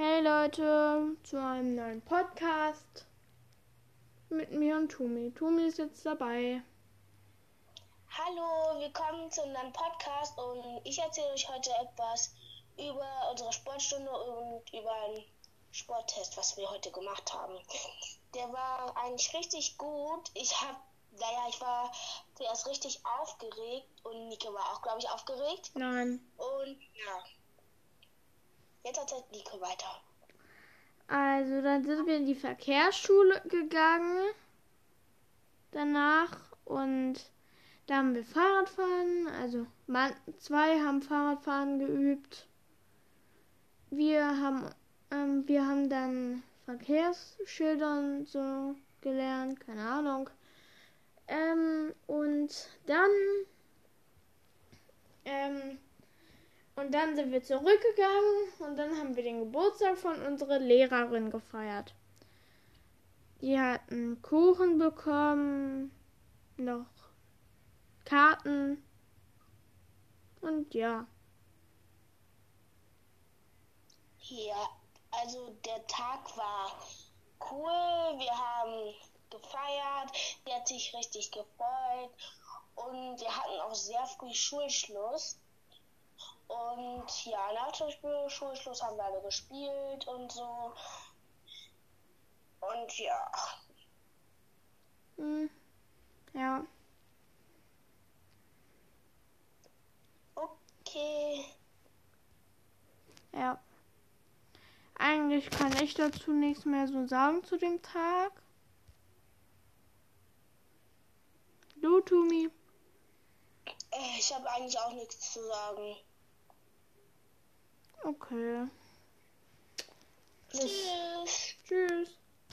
Hey Leute, zu einem neuen Podcast mit mir und Tumi. Tumi ist jetzt dabei. Hallo, willkommen zu unserem Podcast und ich erzähle euch heute etwas über unsere Sportstunde und über einen Sporttest, was wir heute gemacht haben. Der war eigentlich richtig gut. Ich habe, naja, ich war zuerst richtig aufgeregt und Nike war auch, glaube ich, aufgeregt. Nein. Und ja, jetzt erzählt Nico weiter. Also dann sind wir in die Verkehrsschule gegangen danach und da haben wir Fahrradfahren, also Mann, zwei haben Fahrradfahren geübt. Wir haben ähm, wir haben dann Verkehrsschilder und so gelernt, keine Ahnung. Ähm, und dann ähm, und dann sind wir zurückgegangen und dann haben wir den Geburtstag von unserer Lehrerin gefeiert. Die hatten Kuchen bekommen, noch Karten und ja. Ja, also der Tag war cool. Wir haben gefeiert. Die hat sich richtig gefreut. Und wir hatten auch sehr früh Schulschluss. Und ja, nach dem Schulschluss haben wir alle gespielt und so. Und ja. Hm. Ja. Okay. Ja. Eigentlich kann ich dazu nichts mehr so sagen zu dem Tag. Du, Tumi? Äh, Ich habe eigentlich auch nichts zu sagen. Okay.